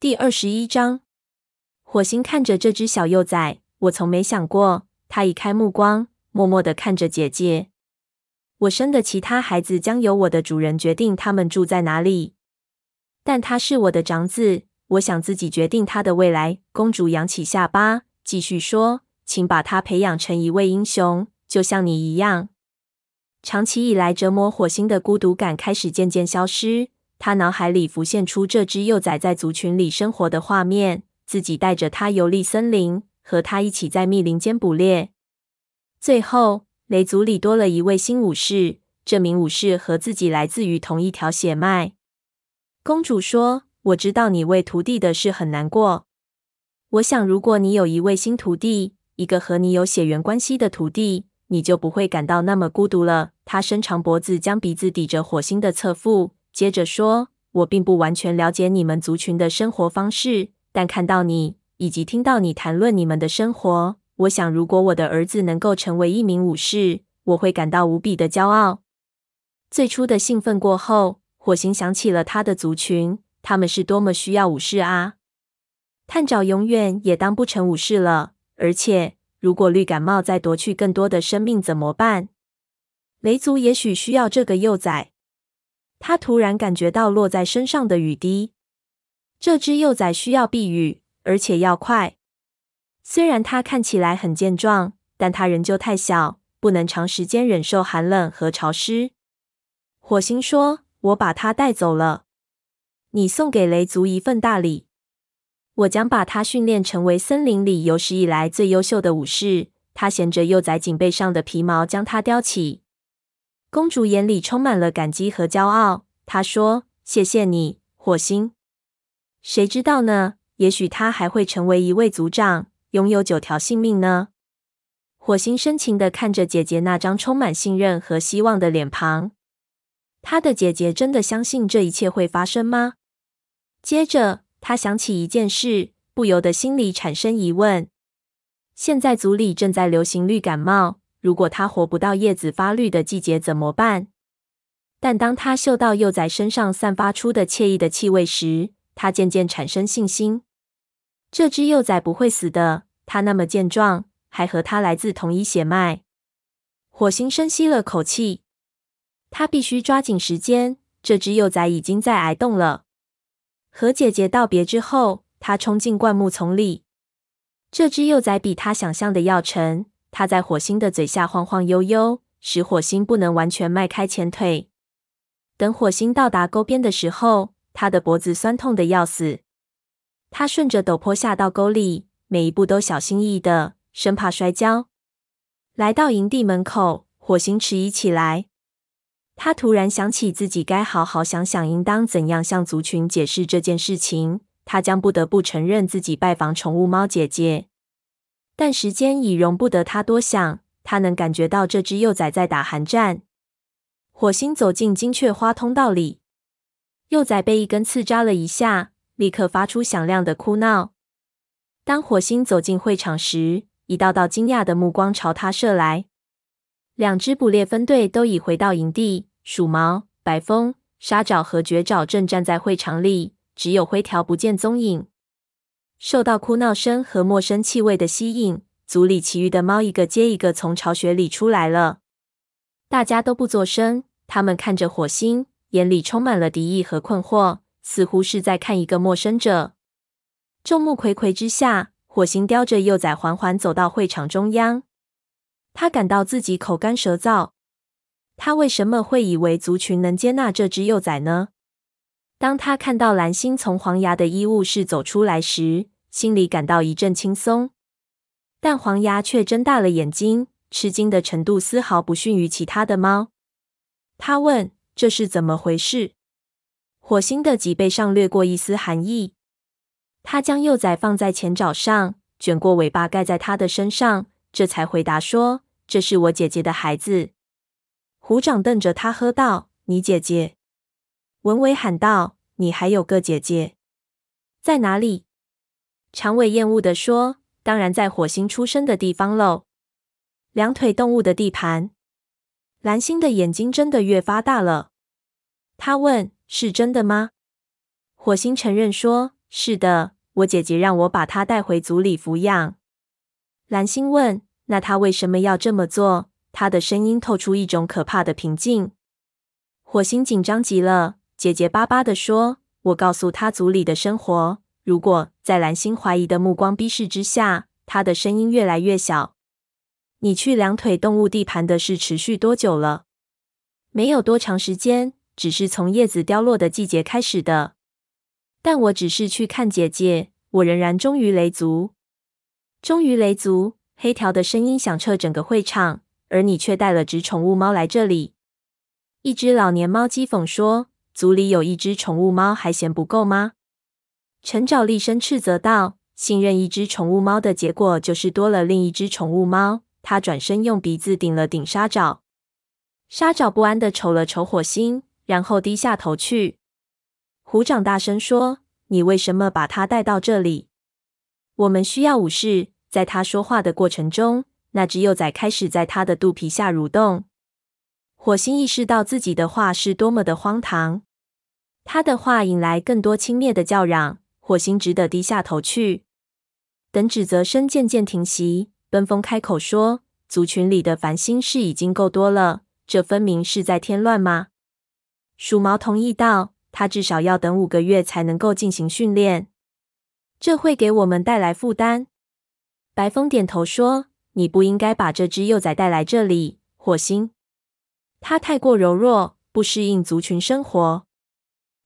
第二十一章，火星看着这只小幼崽，我从没想过。他移开目光，默默地看着姐姐。我生的其他孩子将由我的主人决定他们住在哪里，但他是我的长子，我想自己决定他的未来。公主扬起下巴，继续说：“请把他培养成一位英雄，就像你一样。”长期以来折磨火星的孤独感开始渐渐消失。他脑海里浮现出这只幼崽在族群里生活的画面，自己带着它游历森林，和它一起在密林间捕猎。最后，雷族里多了一位新武士，这名武士和自己来自于同一条血脉。公主说：“我知道你为徒弟的事很难过。我想，如果你有一位新徒弟，一个和你有血缘关系的徒弟，你就不会感到那么孤独了。”他伸长脖子，将鼻子抵着火星的侧腹。接着说：“我并不完全了解你们族群的生活方式，但看到你以及听到你谈论你们的生活，我想，如果我的儿子能够成为一名武士，我会感到无比的骄傲。”最初的兴奋过后，火星想起了他的族群，他们是多么需要武士啊！探长永远也当不成武士了，而且，如果绿感冒再夺去更多的生命怎么办？雷族也许需要这个幼崽。他突然感觉到落在身上的雨滴。这只幼崽需要避雨，而且要快。虽然它看起来很健壮，但它仍旧太小，不能长时间忍受寒冷和潮湿。火星说：“我把它带走了。你送给雷族一份大礼。我将把它训练成为森林里有史以来最优秀的武士。”他衔着幼崽颈背上的皮毛，将它叼起。公主眼里充满了感激和骄傲。她说：“谢谢你，火星。谁知道呢？也许他还会成为一位族长，拥有九条性命呢。”火星深情地看着姐姐那张充满信任和希望的脸庞。她的姐姐真的相信这一切会发生吗？接着，她想起一件事，不由得心里产生疑问：现在族里正在流行绿感冒。如果它活不到叶子发绿的季节怎么办？但当他嗅到幼崽身上散发出的惬意的气味时，他渐渐产生信心。这只幼崽不会死的，它那么健壮，还和它来自同一血脉。火星深吸了口气，他必须抓紧时间。这只幼崽已经在挨冻了。和姐姐道别之后，他冲进灌木丛里。这只幼崽比他想象的要沉。它在火星的嘴下晃晃悠悠，使火星不能完全迈开前腿。等火星到达沟边的时候，他的脖子酸痛的要死。他顺着陡坡下到沟里，每一步都小心翼翼的，生怕摔跤。来到营地门口，火星迟疑起来。他突然想起自己该好好想想应当怎样向族群解释这件事情。他将不得不承认自己拜访宠物猫姐姐。但时间已容不得他多想，他能感觉到这只幼崽在打寒战。火星走进金雀花通道里，幼崽被一根刺扎了一下，立刻发出响亮的哭闹。当火星走进会场时，一道道惊讶的目光朝他射来。两支捕猎分队都已回到营地，鼠毛、白风、沙爪和绝爪正站在会场里，只有灰条不见踪影。受到哭闹声和陌生气味的吸引，族里其余的猫一个接一个从巢穴里出来了。大家都不作声，他们看着火星，眼里充满了敌意和困惑，似乎是在看一个陌生者。众目睽睽之下，火星叼着幼崽缓缓走到会场中央。他感到自己口干舌燥。他为什么会以为族群能接纳这只幼崽呢？当他看到蓝星从黄牙的医务室走出来时，心里感到一阵轻松。但黄牙却睁大了眼睛，吃惊的程度丝毫不逊于其他的猫。他问：“这是怎么回事？”火星的脊背上掠过一丝寒意。他将幼崽放在前爪上，卷过尾巴盖在他的身上，这才回答说：“这是我姐姐的孩子。”虎掌瞪着他喝道：“你姐姐？”文伟喊道：“你还有个姐姐，在哪里？”长尾厌恶地说：“当然在火星出生的地方喽，两腿动物的地盘。”蓝星的眼睛真的越发大了。他问：“是真的吗？”火星承认说：“是的，我姐姐让我把它带回族里抚养。蓝星问：“那他为什么要这么做？”他的声音透出一种可怕的平静。火星紧张极了，结结巴巴地说：“我告诉他族里的生活。”如果在蓝星怀疑的目光逼视之下，他的声音越来越小。你去两腿动物地盘的事持续多久了？没有多长时间，只是从叶子凋落的季节开始的。但我只是去看姐姐，我仍然忠于雷族。忠于雷族，黑条的声音响彻整个会场，而你却带了只宠物猫来这里。一只老年猫讥讽说：“族里有一只宠物猫还嫌不够吗？”陈爪厉声斥责道：“信任一只宠物猫的结果，就是多了另一只宠物猫。”他转身用鼻子顶了顶沙爪，沙爪不安地瞅了瞅火星，然后低下头去。虎掌大声说：“你为什么把他带到这里？我们需要武士。”在他说话的过程中，那只幼崽开始在他的肚皮下蠕动。火星意识到自己的话是多么的荒唐，他的话引来更多轻蔑的叫嚷。火星只得低下头去，等指责声渐渐停息。奔风开口说：“族群里的烦心事已经够多了，这分明是在添乱吗？”鼠毛同意道：“他至少要等五个月才能够进行训练，这会给我们带来负担。”白风点头说：“你不应该把这只幼崽带来这里，火星。它太过柔弱，不适应族群生活。”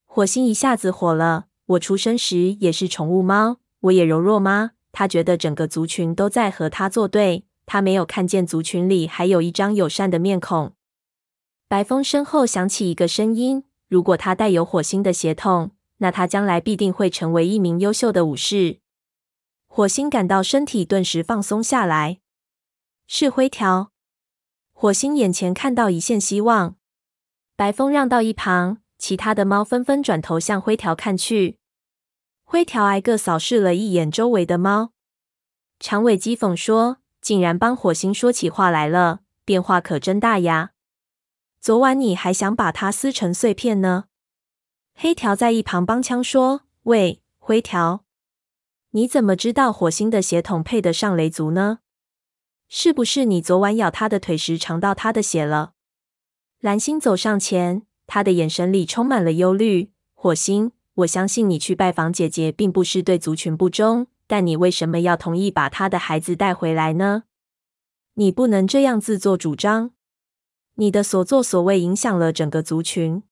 火星一下子火了：“我出生时也是宠物猫，我也柔弱吗？”他觉得整个族群都在和他作对，他没有看见族群里还有一张友善的面孔。白风身后响起一个声音：“如果他带有火星的血统，那他将来必定会成为一名优秀的武士。”火星感到身体顿时放松下来。是灰条。火星眼前看到一线希望。白风让到一旁，其他的猫纷纷转头向灰条看去。灰条挨个扫视了一眼周围的猫，长尾讥讽说：“竟然帮火星说起话来了，变化可真大呀！昨晚你还想把它撕成碎片呢。”黑条在一旁帮腔说：“喂，灰条，你怎么知道火星的血统配得上雷族呢？是不是你昨晚咬他的腿时尝到他的血了？”蓝星走上前，他的眼神里充满了忧虑。火星。我相信你去拜访姐姐，并不是对族群不忠，但你为什么要同意把他的孩子带回来呢？你不能这样自作主张。你的所作所为影响了整个族群。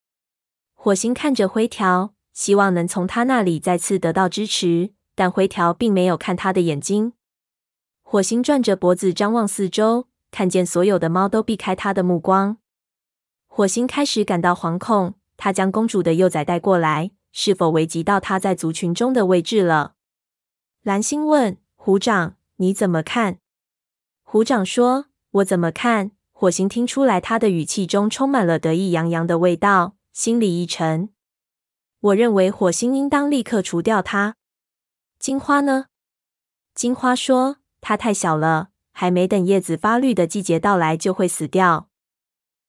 火星看着灰条，希望能从他那里再次得到支持，但灰条并没有看他的眼睛。火星转着脖子张望四周，看见所有的猫都避开他的目光。火星开始感到惶恐，他将公主的幼崽带过来。是否危及到他在族群中的位置了？蓝星问虎掌：“你怎么看？”虎掌说：“我怎么看？”火星听出来他的语气中充满了得意洋洋的味道，心里一沉。我认为火星应当立刻除掉他。金花呢？金花说：“它太小了，还没等叶子发绿的季节到来就会死掉。”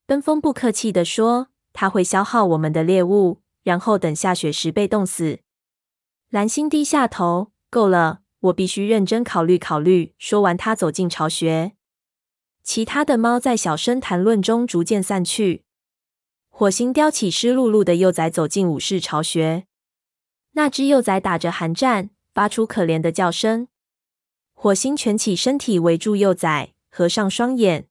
奔风不客气地说：“它会消耗我们的猎物。”然后等下雪时被冻死。蓝星低下头，够了，我必须认真考虑考虑。说完，他走进巢穴。其他的猫在小声谈论中逐渐散去。火星叼起湿漉漉的幼崽，走进武士巢穴。那只幼崽打着寒战，发出可怜的叫声。火星蜷起身体围住幼崽，合上双眼。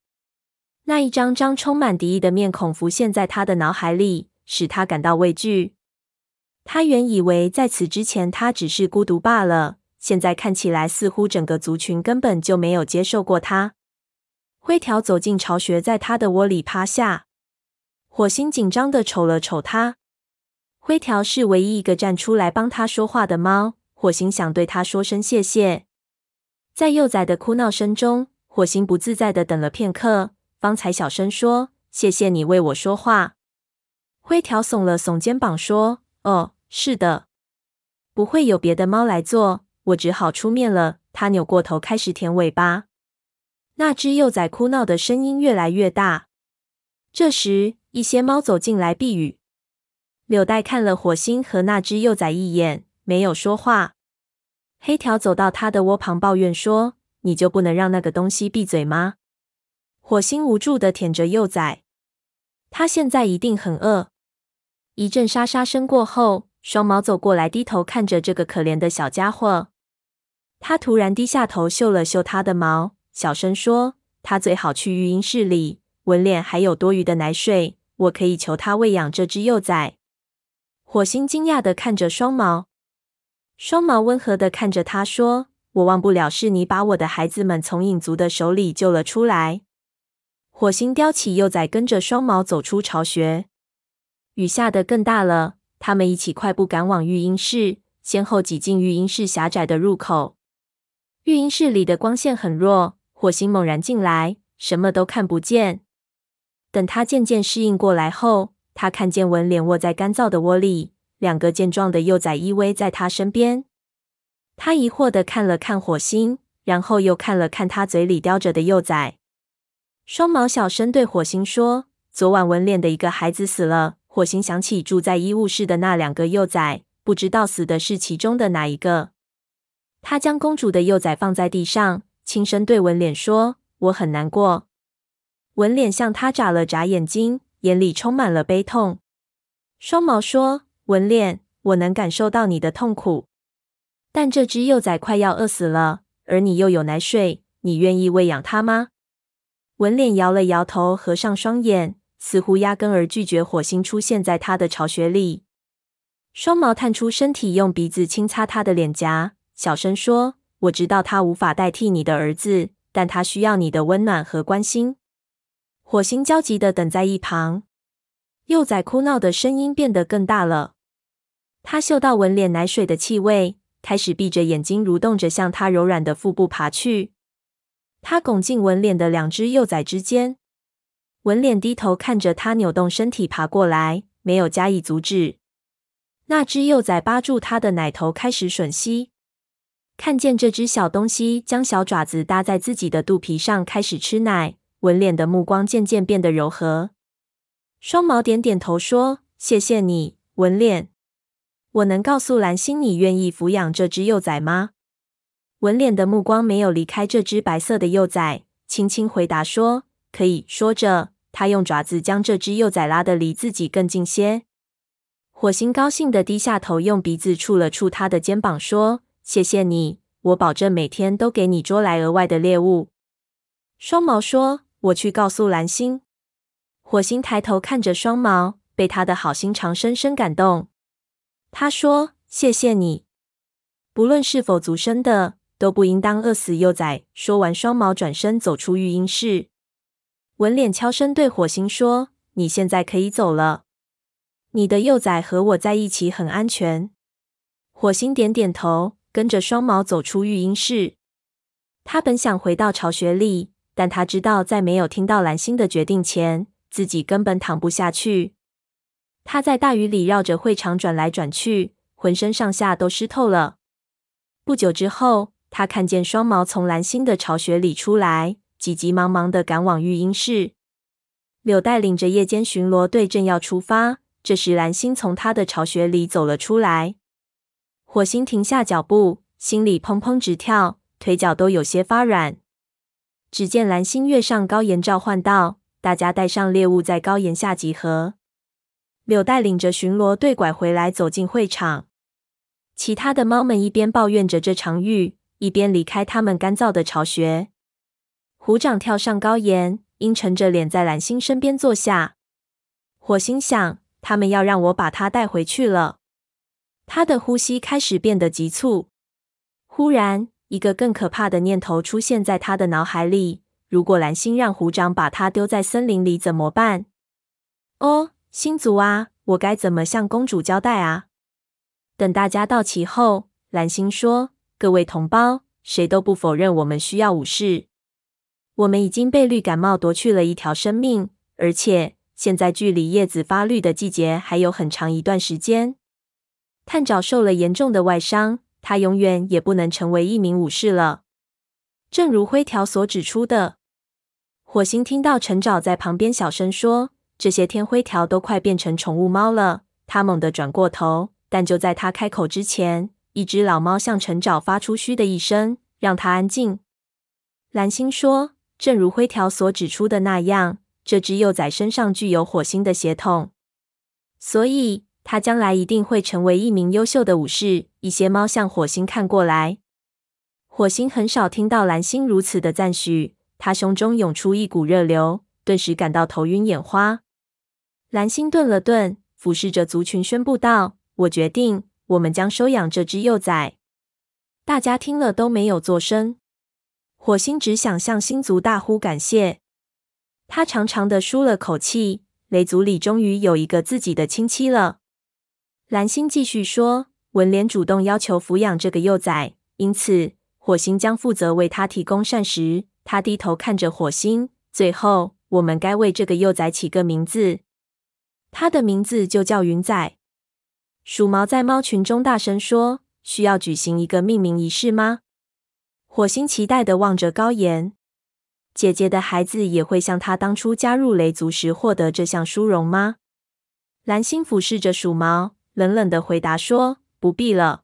那一张张充满敌意的面孔浮现在他的脑海里。使他感到畏惧。他原以为在此之前他只是孤独罢了，现在看起来似乎整个族群根本就没有接受过他。灰条走进巢穴，在他的窝里趴下。火星紧张地瞅了瞅他。灰条是唯一一个站出来帮他说话的猫。火星想对他说声谢谢。在幼崽的哭闹声中，火星不自在地等了片刻，方才小声说：“谢谢你为我说话。”灰条耸了耸肩膀，说：“哦，是的，不会有别的猫来做，我只好出面了。”他扭过头，开始舔尾巴。那只幼崽哭闹的声音越来越大。这时，一些猫走进来避雨。柳带看了火星和那只幼崽一眼，没有说话。黑条走到他的窝旁，抱怨说：“你就不能让那个东西闭嘴吗？”火星无助的舔着幼崽，他现在一定很饿。一阵沙沙声过后，双毛走过来，低头看着这个可怜的小家伙。他突然低下头嗅了嗅他的毛，小声说：“他最好去育婴室里。闻脸还有多余的奶水，我可以求他喂养这只幼崽。”火星惊讶的看着双毛，双毛温和的看着他说：“我忘不了是你把我的孩子们从影族的手里救了出来。”火星叼起幼崽，跟着双毛走出巢穴。雨下得更大了，他们一起快步赶往育婴室，先后挤进育婴室狭窄的入口。育婴室里的光线很弱，火星猛然进来，什么都看不见。等他渐渐适应过来后，他看见文脸卧在干燥的窝里，两个健壮的幼崽依偎在他身边。他疑惑地看了看火星，然后又看了看他嘴里叼着的幼崽。双毛小声对火星说：“昨晚纹脸的一个孩子死了。”火星想起住在医务室的那两个幼崽，不知道死的是其中的哪一个。他将公主的幼崽放在地上，轻声对纹脸说：“我很难过。”纹脸向他眨了眨眼睛，眼里充满了悲痛。双毛说：“文脸，我能感受到你的痛苦，但这只幼崽快要饿死了，而你又有奶水，你愿意喂养它吗？”文脸摇了摇头，合上双眼。似乎压根儿拒绝火星出现在他的巢穴里。双毛探出身体，用鼻子轻擦他的脸颊，小声说：“我知道他无法代替你的儿子，但他需要你的温暖和关心。”火星焦急的等在一旁。幼崽哭闹的声音变得更大了。他嗅到文脸奶水的气味，开始闭着眼睛蠕动着向他柔软的腹部爬去。他拱进文脸的两只幼崽之间。文脸低头看着他扭动身体爬过来，没有加以阻止。那只幼崽扒住他的奶头，开始吮吸。看见这只小东西将小爪子搭在自己的肚皮上，开始吃奶。文脸的目光渐渐变得柔和。双毛点点头说：“谢谢你，文脸。我能告诉蓝星，你愿意抚养这只幼崽吗？”文脸的目光没有离开这只白色的幼崽，轻轻回答说：“可以。”说着。他用爪子将这只幼崽拉得离自己更近些。火星高兴地低下头，用鼻子触了触他的肩膀，说：“谢谢你，我保证每天都给你捉来额外的猎物。”双毛说：“我去告诉蓝星。”火星抬头看着双毛，被他的好心肠深深感动。他说：“谢谢你，不论是否族生的，都不应当饿死幼崽。”说完，双毛转身走出育婴室。文脸悄声对火星说：“你现在可以走了，你的幼崽和我在一起很安全。”火星点点头，跟着双毛走出育婴室。他本想回到巢穴里，但他知道在没有听到蓝星的决定前，自己根本躺不下去。他在大雨里绕着会场转来转去，浑身上下都湿透了。不久之后，他看见双毛从蓝星的巢穴里出来。急急忙忙地赶往育婴室，柳带领着夜间巡逻队正要出发。这时，蓝星从他的巢穴里走了出来。火星停下脚步，心里砰砰直跳，腿脚都有些发软。只见蓝星跃上高岩，召唤道：“大家带上猎物，在高岩下集合。”柳带领着巡逻队拐回来，走进会场。其他的猫们一边抱怨着这场雨，一边离开他们干燥的巢穴。虎掌跳上高岩，阴沉着脸在蓝星身边坐下。火星想，他们要让我把他带回去了。他的呼吸开始变得急促。忽然，一个更可怕的念头出现在他的脑海里：如果蓝星让虎掌把他丢在森林里，怎么办？哦，星族啊，我该怎么向公主交代啊？等大家到齐后，蓝星说：“各位同胞，谁都不否认我们需要武士。”我们已经被绿感冒夺去了一条生命，而且现在距离叶子发绿的季节还有很长一段时间。探长受了严重的外伤，他永远也不能成为一名武士了。正如灰条所指出的，火星听到陈爪在旁边小声说：“这些天灰条都快变成宠物猫了。”他猛地转过头，但就在他开口之前，一只老猫向陈爪发出“嘘”的一声，让它安静。蓝星说：“正如灰条所指出的那样，这只幼崽身上具有火星的血统，所以它将来一定会成为一名优秀的武士。”一些猫向火星看过来。火星很少听到蓝星如此的赞许，他胸中涌出一股热流，顿时感到头晕眼花。蓝星顿了顿，俯视着族群，宣布道：“我决定，我们将收养这只幼崽。”大家听了都没有作声。火星只想向星族大呼感谢。他长长的舒了口气，雷族里终于有一个自己的亲戚了。蓝星继续说：“文联主动要求抚养这个幼崽，因此火星将负责为他提供膳食。”他低头看着火星，最后，我们该为这个幼崽起个名字。他的名字就叫云仔。鼠毛在猫群中大声说：“需要举行一个命名仪式吗？”火星期待的望着高岩。姐姐的孩子也会像他当初加入雷族时获得这项殊荣吗？蓝星俯视着鼠毛，冷冷的回答说：“不必了。”